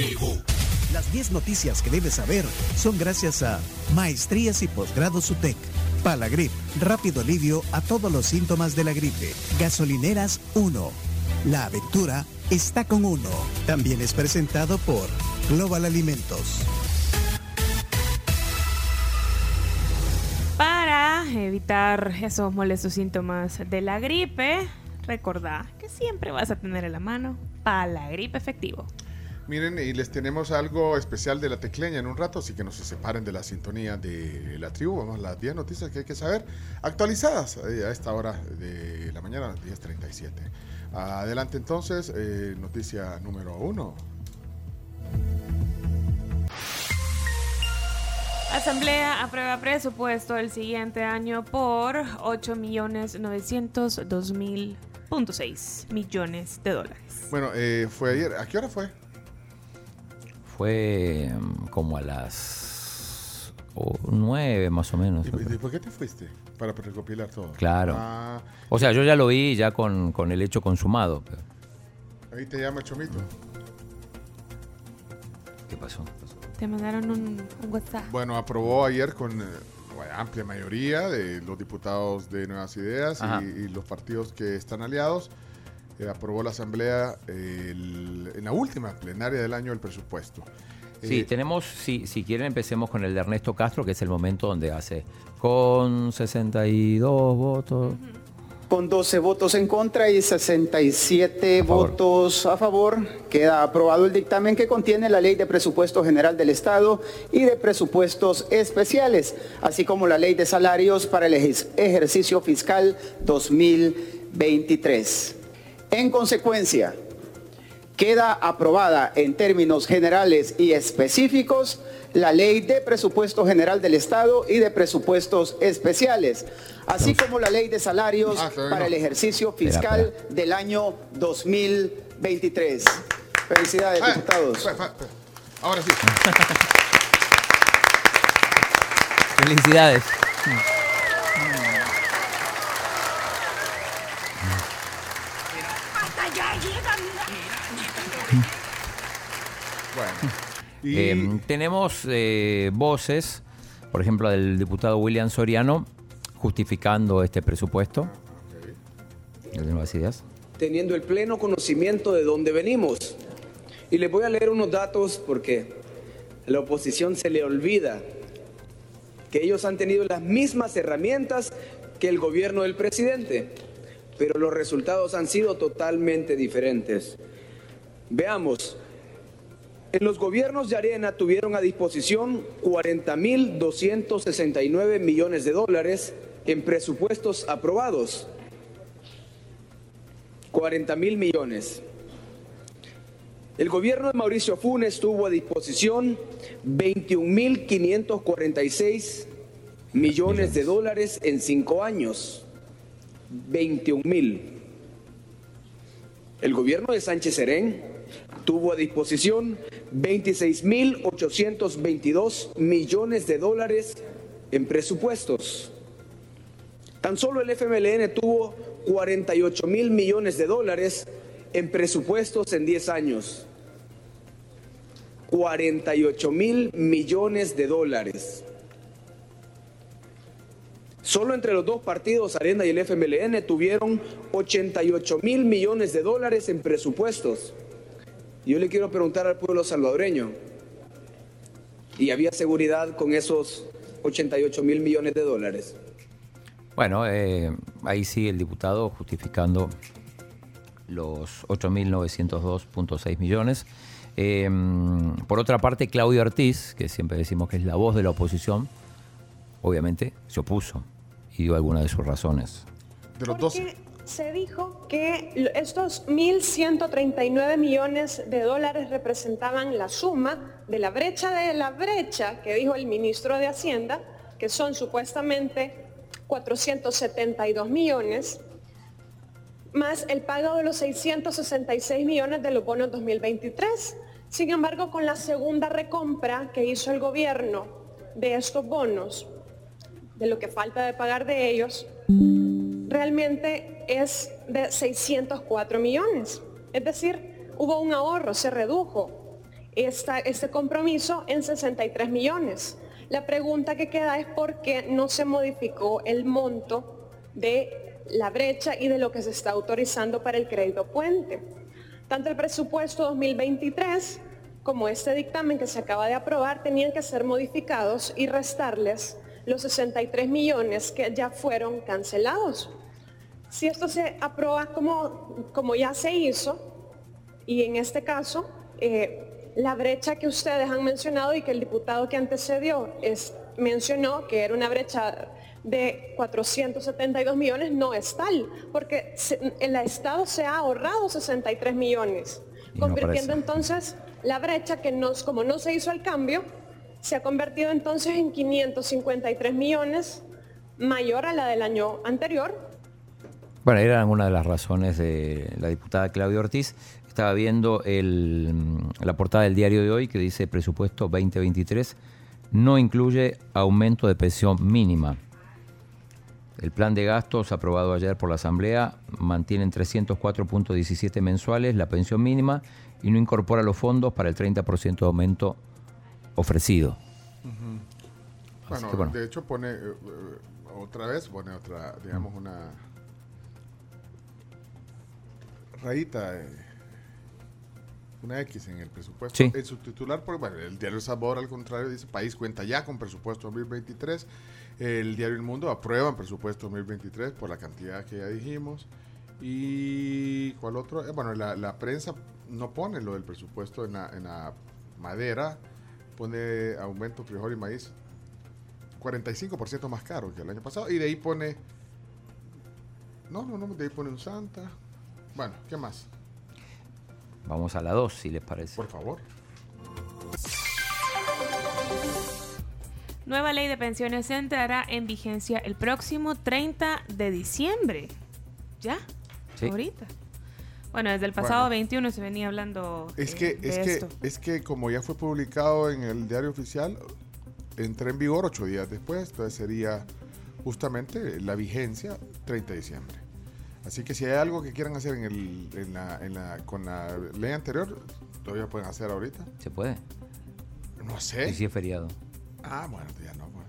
tribu. Las 10 noticias que debes saber son gracias a Maestrías y Posgrados UTEC. Palagrip, rápido alivio a todos los síntomas de la gripe. Gasolineras 1. La aventura está con uno. También es presentado por Global Alimentos. Para evitar esos molestos síntomas de la gripe, recordá que siempre vas a tener en la mano Palagrip efectivo. Miren, y les tenemos algo especial de la tecleña en un rato, así que no se separen de la sintonía de la tribu. Vamos a las 10 noticias que hay que saber, actualizadas eh, a esta hora de la mañana, 10.37. Adelante entonces, eh, noticia número uno. Asamblea aprueba presupuesto el siguiente año por 8.902.000.6 millones de dólares. Bueno, eh, fue ayer. ¿A qué hora fue? Fue mm, como a las nueve más o menos. ¿Y, y por qué te fuiste? Para recopilar todo. Claro. Ah, O sea, yo ya lo vi ya con, con el hecho consumado. pero- ahí te llama Chomito. ¿Qué pasó? Te mandaron un, un WhatsApp. Bueno, aprobó ayer con eh, amplia mayoría de los diputados de Nuevas Ideas y los partidos que están aliados. Eh, aprobó la Asamblea el- en la última plenaria del año el presupuesto. Sí, Eh, tenemos, si, si quieren empecemos con el de Ernesto Castro, que es el momento donde hace con 62 votos. Con 12 votos en contra y 67 A votos a favor, queda aprobado el dictamen que contiene la Ley de Presupuesto General del Estado y de Presupuestos Especiales, así como la Ley de Salarios para el ejer- ejercicio fiscal 2023. En consecuencia, queda aprobada en términos generales y específicos la Ley de Presupuesto General del Estado y de Presupuestos Especiales, así como la Ley de Salarios Ah, para el ejercicio fiscal Espera, del año 2023. Felicidades, ah, diputados. Ahora sí. Felicidades. Bueno. Y Eh, tenemos eh, voces, por ejemplo, del diputado William Soriano, justificando este presupuesto. De Nuevas Ideas. teniendo el pleno conocimiento de dónde venimos. Y les voy a leer unos datos porque a la oposición se le olvida que ellos han tenido las mismas herramientas que el gobierno del presidente, pero los resultados han sido totalmente diferentes. Veamos, en los gobiernos de Arena tuvieron a disposición 40.269 millones de dólares en presupuestos aprobados. 40 mil millones. El gobierno de Mauricio Funes tuvo a disposición 21.546 millones de dólares en cinco años. 21 mil. El gobierno de Sánchez Serén tuvo a disposición 26.822 millones de dólares en presupuestos. Tan solo el FMLN tuvo 48 mil millones de dólares en presupuestos en 10 años. 48 mil millones de dólares. Solo entre los dos partidos, Arena y el FMLN, tuvieron 88 mil millones de dólares en presupuestos. Yo le quiero preguntar al pueblo salvadoreño, ¿y había seguridad con esos 88 mil millones de dólares? Bueno, eh, ahí sí el diputado justificando los 8.902.6 millones. Eh, por otra parte, Claudio Ortiz, que siempre decimos que es la voz de la oposición, obviamente se opuso y dio algunas de sus razones. de los Porque 12. se dijo que estos 1.139 millones de dólares representaban la suma de la brecha de la brecha que dijo el ministro de Hacienda, que son supuestamente 472 millones, más el pago de los 666 millones de los bonos 2023. Sin embargo, con la segunda recompra que hizo el gobierno de estos bonos, de lo que falta de pagar de ellos, realmente es de 604 millones. Es decir, hubo un ahorro, se redujo este compromiso en 63 millones. La pregunta que queda es por qué no se modificó el monto de la brecha y de lo que se está autorizando para el crédito puente. Tanto el presupuesto 2023 como este dictamen que se acaba de aprobar tenían que ser modificados y restarles los 63 millones que ya fueron cancelados. Si esto se aprueba como, como ya se hizo, y en este caso, eh, la brecha que ustedes han mencionado y que el diputado que antecedió es, mencionó que era una brecha de 472 millones no es tal, porque el Estado se ha ahorrado 63 millones, convirtiendo entonces la brecha que nos, como no se hizo el cambio, se ha convertido entonces en 553 millones mayor a la del año anterior. Bueno, era una de las razones de la diputada Claudia Ortiz. Estaba viendo la portada del diario de hoy que dice presupuesto 2023 no incluye aumento de pensión mínima. El plan de gastos aprobado ayer por la Asamblea mantiene en 304.17 mensuales la pensión mínima y no incorpora los fondos para el 30% de aumento ofrecido. bueno, de hecho pone eh, eh, otra vez, pone otra, digamos, una rayita, eh, una X en el presupuesto. En su titular, por, bueno, el diario Sabor al contrario dice, país cuenta ya con presupuesto 2023. El diario El Mundo aprueba presupuesto 2023 por la cantidad que ya dijimos. ¿Y cuál otro? bueno, la, la, prensa no pone lo del presupuesto en la, en la madera, pone aumento frijol y maíz 45% más caro que el año pasado. Y de ahí pone. No, no, no, de ahí pone un Santa. Bueno, ¿qué más? Vamos a la 2, si les parece. Por favor. Nueva ley de pensiones entrará en vigencia el próximo 30 de diciembre. ¿Ya? Ahorita. Bueno, desde el pasado 21 se venía hablando. Es que, es que, es que como ya fue publicado en el diario oficial, entra en vigor ocho días después, entonces sería justamente la vigencia 30 de diciembre. Así que si hay algo que quieran hacer en el, en la, en la, con la ley anterior, todavía pueden hacer ahorita. ¿Se puede? No sé. Y si es feriado. Ah, bueno, ya no, pues.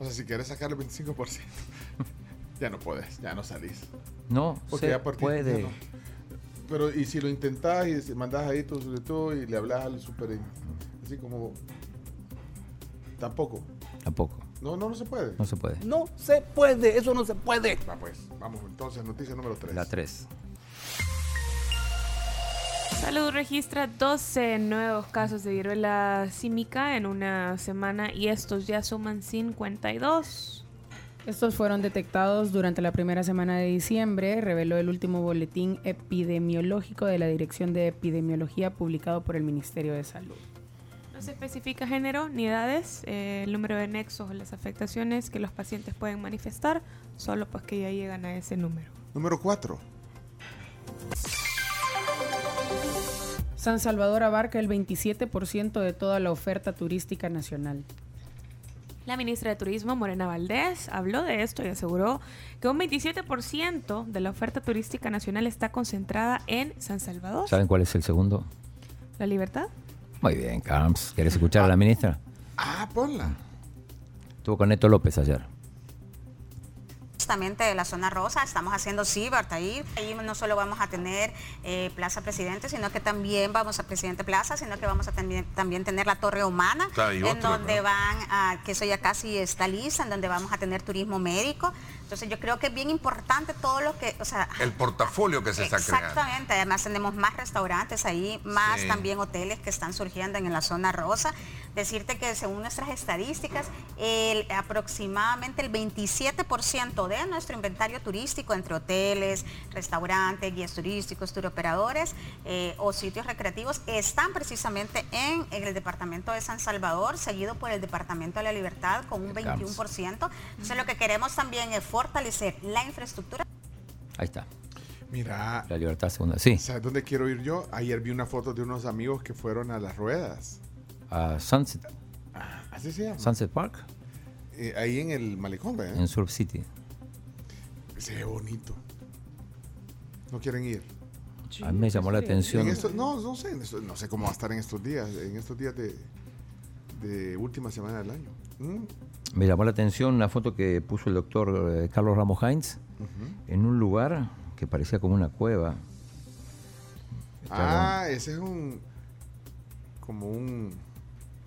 O sea, si quieres sacar el 25%, ya no puedes, ya no salís. No, Porque se ya puede. Pero, y si lo intentás y mandás ahí tu todo y le hablas al super, así como. Tampoco. Tampoco. No, no, no se puede. No se puede. No se puede, eso no se puede. Va, pues, vamos entonces, noticia número 3. La 3. Salud registra 12 nuevos casos de viruela símica en una semana y estos ya suman 52. Estos fueron detectados durante la primera semana de diciembre, reveló el último boletín epidemiológico de la Dirección de Epidemiología publicado por el Ministerio de Salud. No se especifica género ni edades, eh, el número de nexos o las afectaciones que los pacientes pueden manifestar, solo pues que ya llegan a ese número. Número 4. San Salvador abarca el 27% de toda la oferta turística nacional. La ministra de Turismo, Morena Valdés, habló de esto y aseguró que un 27% de la oferta turística nacional está concentrada en San Salvador. ¿Saben cuál es el segundo? La libertad. Muy bien, Camps. ¿Quieres escuchar a la ministra? Ah, ponla. Estuvo con Neto López ayer justamente de la zona rosa, estamos haciendo CIBART ahí. Ahí no solo vamos a tener eh, Plaza Presidente, sino que también vamos a Presidente Plaza, sino que vamos a también, también tener la Torre Humana, en donde van a, que eso ya casi está lista, en donde vamos a tener turismo médico. Entonces yo creo que es bien importante todo lo que, o sea... El portafolio que se está creando. Exactamente, además tenemos más restaurantes ahí, más también hoteles que están surgiendo en la zona rosa. Decirte que según nuestras estadísticas, el, aproximadamente el 27% de nuestro inventario turístico entre hoteles, restaurantes, guías turísticos, turoperadores eh, o sitios recreativos están precisamente en, el departamento de San Salvador, seguido por el departamento de la Libertad con un 21%. Entonces lo que queremos también es fortalecer la infraestructura. Ahí está. Mira. La libertad segunda. Sí. ¿Sabes dónde quiero ir yo? Ayer vi una foto de unos amigos que fueron a las ruedas. A Sunset. Ah, así se llama. Sunset Park. Eh, ahí en el malecón, ¿verdad? En Surf City. Se ve bonito. ¿No quieren ir? a mí me llamó la atención. En esto- no, no sé, en esto- no sé cómo va a estar en estos días, en estos días de, de última semana del año. Mm, Me llamó la atención una foto que puso el doctor eh, Carlos Ramos Heinz en un lugar que parecía como una cueva. Ah, ese es un. como un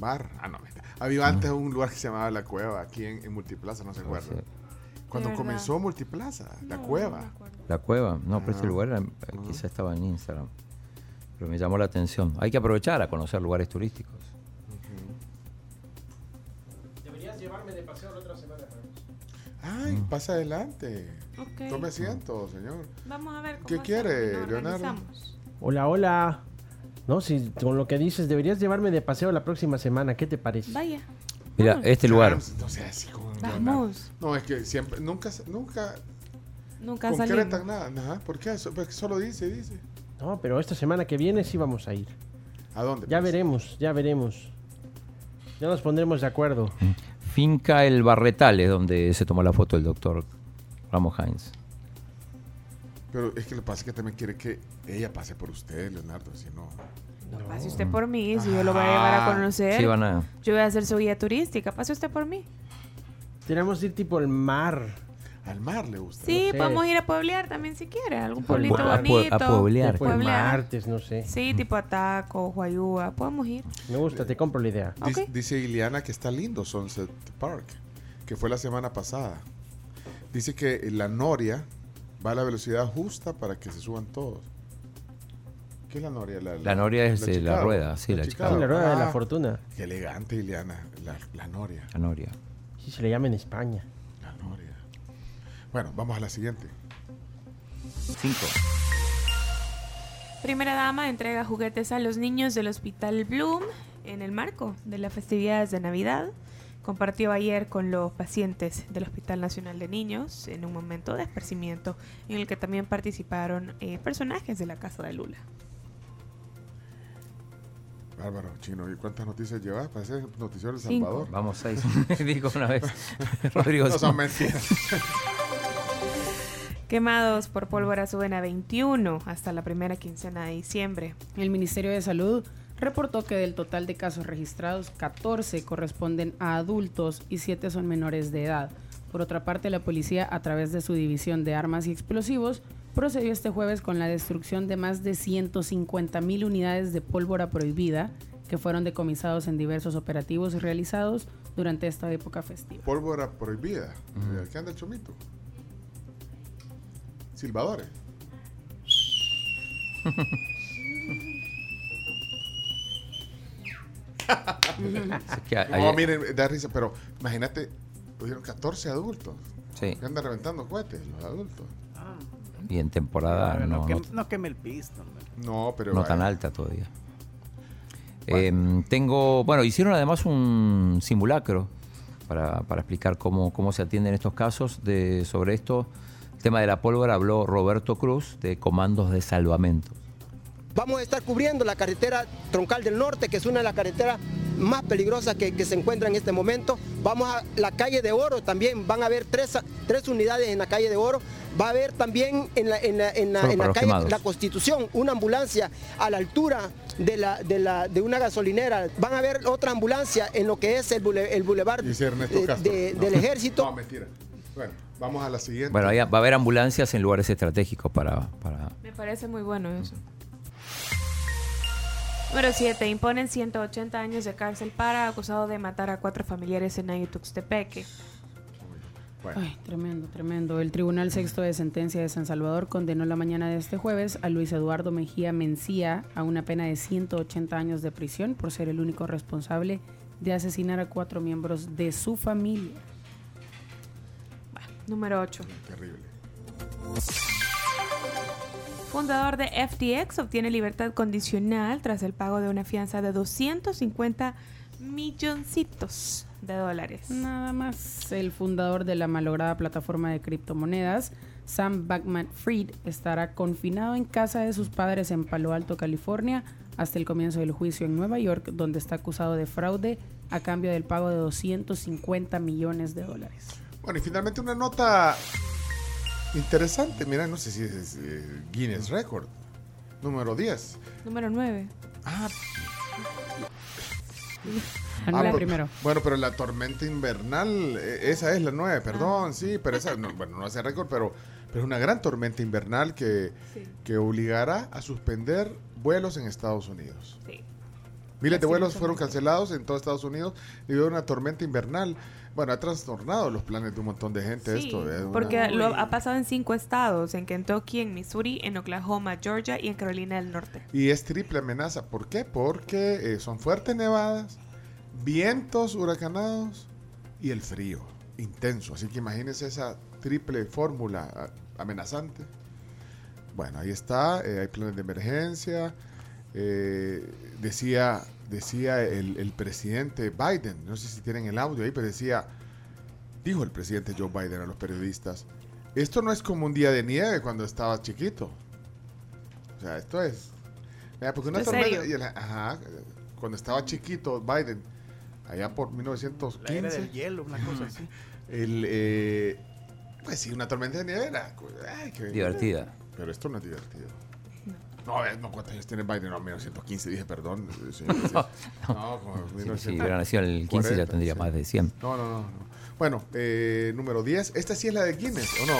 bar. Ah, no. Había antes un lugar que se llamaba La Cueva, aquí en, en Multiplaza, no se acuerda. sí. Cuando comenzó Multiplaza, La Cueva. La cueva, no, pero ese Ah. lugar era- eh, quizá estaba en Instagram. Pero me llamó la atención. Hay que aprovechar a conocer lugares turísticos. Ay, pasa adelante. Ok. Tome asiento, señor. Vamos a ver cómo ¿Qué quiere, Leonardo? Hola, hola. No, si con lo que dices, deberías llevarme de paseo la próxima semana. ¿Qué te parece? Vaya. Mira, este lugar. No sea así con Vamos. No, es que siempre, nunca, nunca Nunca concretan nada. Ajá, ¿Por qué? Porque Solo dice, dice. No, pero esta semana que viene sí vamos a ir. ¿A dónde? Ya pues? veremos, ya veremos. Ya nos pondremos de acuerdo. Finca El Barretal es donde se tomó la foto el doctor Ramos Heinz. Pero es que lo que pasa es que también quiere que ella pase por usted, Leonardo, si no. Pase usted por mí, si yo lo voy a llevar a conocer. Sí, van a- Yo voy a hacer su guía turística. Pase usted por mí. Tenemos que ir tipo al mar. Al mar le gusta. Sí, sé. podemos ir a pueblear también si quiere. Algún pueblito mar. A pue- bonito. a pueblear. Pueblear. martes, no sé. Sí, tipo Ataco, Huayúa. Podemos ir. Me gusta, te compro la idea. Dice, Ok. dice Ileana que está lindo Sunset Park, que fue la semana pasada. Dice que la noria va a la velocidad justa para que se suban todos. ¿Qué es la noria? La noria es, eh, la Chicago. rueda, sí, la Chicago. Sí, la rueda de la Ah, fortuna. Qué elegante, Ileana, la, la noria. La Noria. Sí, se le llama en España. Bueno, vamos a la siguiente. Cinco. Primera dama entrega juguetes a los niños del Hospital Bloom en el marco de las festividades de Navidad. Compartió ayer con los pacientes del Hospital Nacional de Niños en un momento de esparcimiento en el que también participaron eh, personajes de la Casa de Lula. Bárbaro, chino. ¿Y cuántas noticias llevas? Parece noticiero de El. Salvador. Vamos seis. Digo una vez. Rodrigo. No son mentiras. Quemados por pólvora suben a 21 hasta la primera quincena de diciembre. El Ministerio de Salud reportó que del total de casos registrados, 14 corresponden a adultos y 7 son menores de edad. Por otra parte, la policía, a través de su división de armas y explosivos, procedió este jueves con la destrucción de más de 150 mil unidades de pólvora prohibida que fueron decomisados en diversos operativos realizados durante esta época festiva. Pólvora prohibida. ¿Qué anda el chomito? Silbadores. Es que a- No, miren, da risa, pero imagínate, pusieron 14 adultos. Sí. Que andan reventando cohetes los adultos. Y en temporada no, no, que- no- no queme el pisto. No, pero. no tan alta todavía. Em, tengo, bueno, hicieron además un simulacro para, para explicar cómo, cómo se atienden estos casos. De, sobre esto, tema de la pólvora, habló Roberto Cruz de comandos de salvamento. Vamos a estar cubriendo la carretera troncal del norte, que es una de las carreteras más peligrosas que, que se encuentra en este momento. Vamos a la calle de Oro también, van a haber tres, tres unidades en la calle de Oro. Va a haber también en la, en la- en la- Solo en para la los calle quemados. La Constitución una ambulancia a la altura de, la, de, la, de una gasolinera. Van a haber otra ambulancia en lo que es el, bule- el bulevar de- No. del ejército. No, mentira. Bueno, vamos a la siguiente. Bueno, va a haber ambulancias en lugares estratégicos para, para Me parece muy bueno eso. Número 7. Imponen 180 años de cárcel para acusado de matar a cuatro familiares en Ayutuxtepeque. Bueno, Ay, tremendo, tremendo. El Tribunal Sexto de Sentencia de San Salvador condenó la mañana de este jueves a Luis Eduardo Mejía Mencía a una pena de 180 años de prisión por ser el único responsable de asesinar a cuatro miembros de su familia. Número 8. terrible. Fundador de FTX obtiene libertad condicional tras el pago de una fianza de 250 milloncitos de dólares. Nada más, el fundador de la malograda plataforma de criptomonedas, Sam Backman Fried, estará confinado en casa de sus padres en Palo Alto, California, hasta el comienzo del juicio en Nueva York, donde está acusado de fraude a cambio del pago de 250 millones de dólares. Bueno, y finalmente una nota interesante. Mira, no sé si es eh, Guinness Record. Número 10. Número 9. Ah, Anula pues, primero. Bueno, pero la tormenta invernal, eh, esa es la 9, perdón, sí, pero esa, no, bueno, no hace récord, pero, pero es una gran tormenta invernal que, que obligará a suspender vuelos en Estados Unidos. Sí. Miles de vuelos fueron cancelados en todo Estados Unidos debido a una tormenta invernal. Bueno, ha trastornado los planes de un montón de gente Sí, esto. es una- porque lo ha pasado en cinco estados, en Kentucky, en Missouri, en Oklahoma, Georgia y en Carolina del Norte. Y es triple amenaza. ¿Por qué? Porque eh, son fuertes nevadas, vientos huracanados y el frío intenso. Así que imagínense esa triple fórmula ah, amenazante. Bueno, ahí está. eh, hay planes de emergencia. eh, decía decía el, el presidente Biden, no sé si tienen el audio ahí, pero decía, dijo el presidente Joe Biden a los periodistas, esto no es como un día de nieve cuando estaba chiquito. O sea, esto es... Porque una tormenta... serio. y el- ajá, cuando estaba chiquito Biden, allá por 1915... La era del hielo, una cosa así. El, eh, pues sí, una tormenta de nieve era... ay, qué- Divertida. Pero esto no es divertido. No, no, ¿cuántos años tiene Biden? No, 1915, dije, perdón. eh, señor presidente. No, como Si, 1940. si hubiera nacido en el 15 ya tendría sí. más de 100. No, no, no. no. Bueno, eh, número 10. Esta sí es la de Guinness, ¿o no?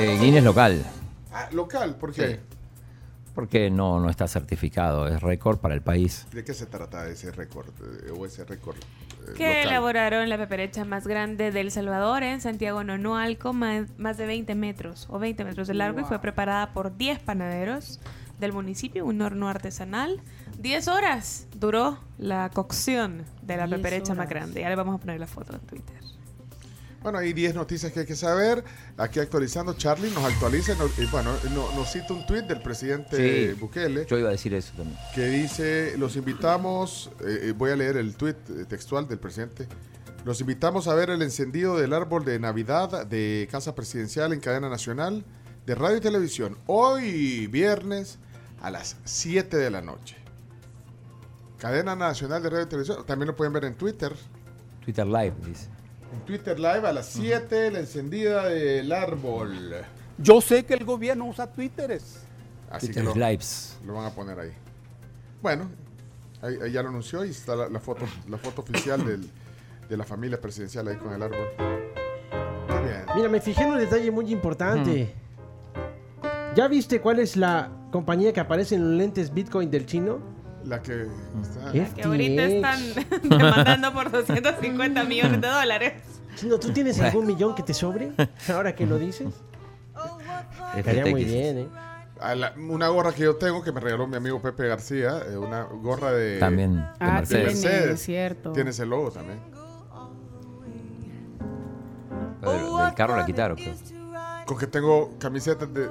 Eh, Guinness local. Ah, local, ¿por qué? Sí. Porque no, no está certificado, es récord para el país. ¿De qué se trata ese récord? eh, o ese récord eh, Que local? elaboraron la peperecha más grande del Salvador en Santiago Nonualco, más, más de 20 metros o 20 metros de largo y fue preparada por 10 panaderos del municipio, un horno artesanal. 10 horas duró la cocción de la 10 peperecha más grande. Ya le vamos a poner la foto en Twitter. Bueno, hay 10 noticias que hay que saber. Aquí actualizando, Charlie nos actualiza. nos- y bueno, no- nos cita un tuit del presidente Sí. Bukele. Yo iba a decir eso también. que dice, los invitamos, eh, eh, voy a leer el tuit eh, textual del presidente, los invitamos a ver el encendido del árbol de Navidad de Casa Presidencial en cadena nacional de radio y televisión, hoy viernes a las 7 de la noche. Cadena Nacional de Radio y Televisión, también lo pueden ver en Twitter. Twitter Live, dice. En Twitter Live a las 7, la encendida del árbol. Yo sé que el gobierno usa Twitteres. Así Twitter que lo, Lives. lo van a poner ahí. Bueno, ahí, ahí ya lo anunció y está la, la foto, la foto oficial del- de la familia presidencial ahí con el árbol. Muy bien. Mira, me fijé en un detalle muy importante. ¿Ya viste cuál es la compañía que aparece en los lentes Bitcoin del chino? La que está. FTX. Que ahorita están demandando por 250 millones de dólares. Chino, ¿tú tienes algún millón que te sobre? Ahora que lo dices. Estaría muy bien, ¿eh? La- una gorra que yo tengo que me regaló mi amigo Pepe García, eh, una gorra de, También de Ah, Mercedes. tiene, Mercedes. cierto. tiene ese logo también. Del, del carro la quitaron. creo. Con que tengo camisetas de,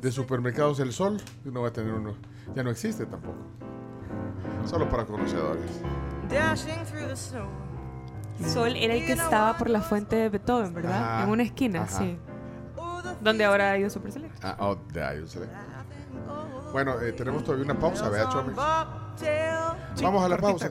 de supermercados El Sol, yo no voy a tener uno. Ya no existe tampoco. Solo para conocedores. Sol era el que estaba por la fuente de Beethoven, ¿verdad? Ajá, En una esquina, ajá. sí. Donde ahora ha ido Super Select. Ah, oh, de ahí, yo sé. Bueno, eh, tenemos todavía una pausa, vea, Chomis. Vamos a la pausa.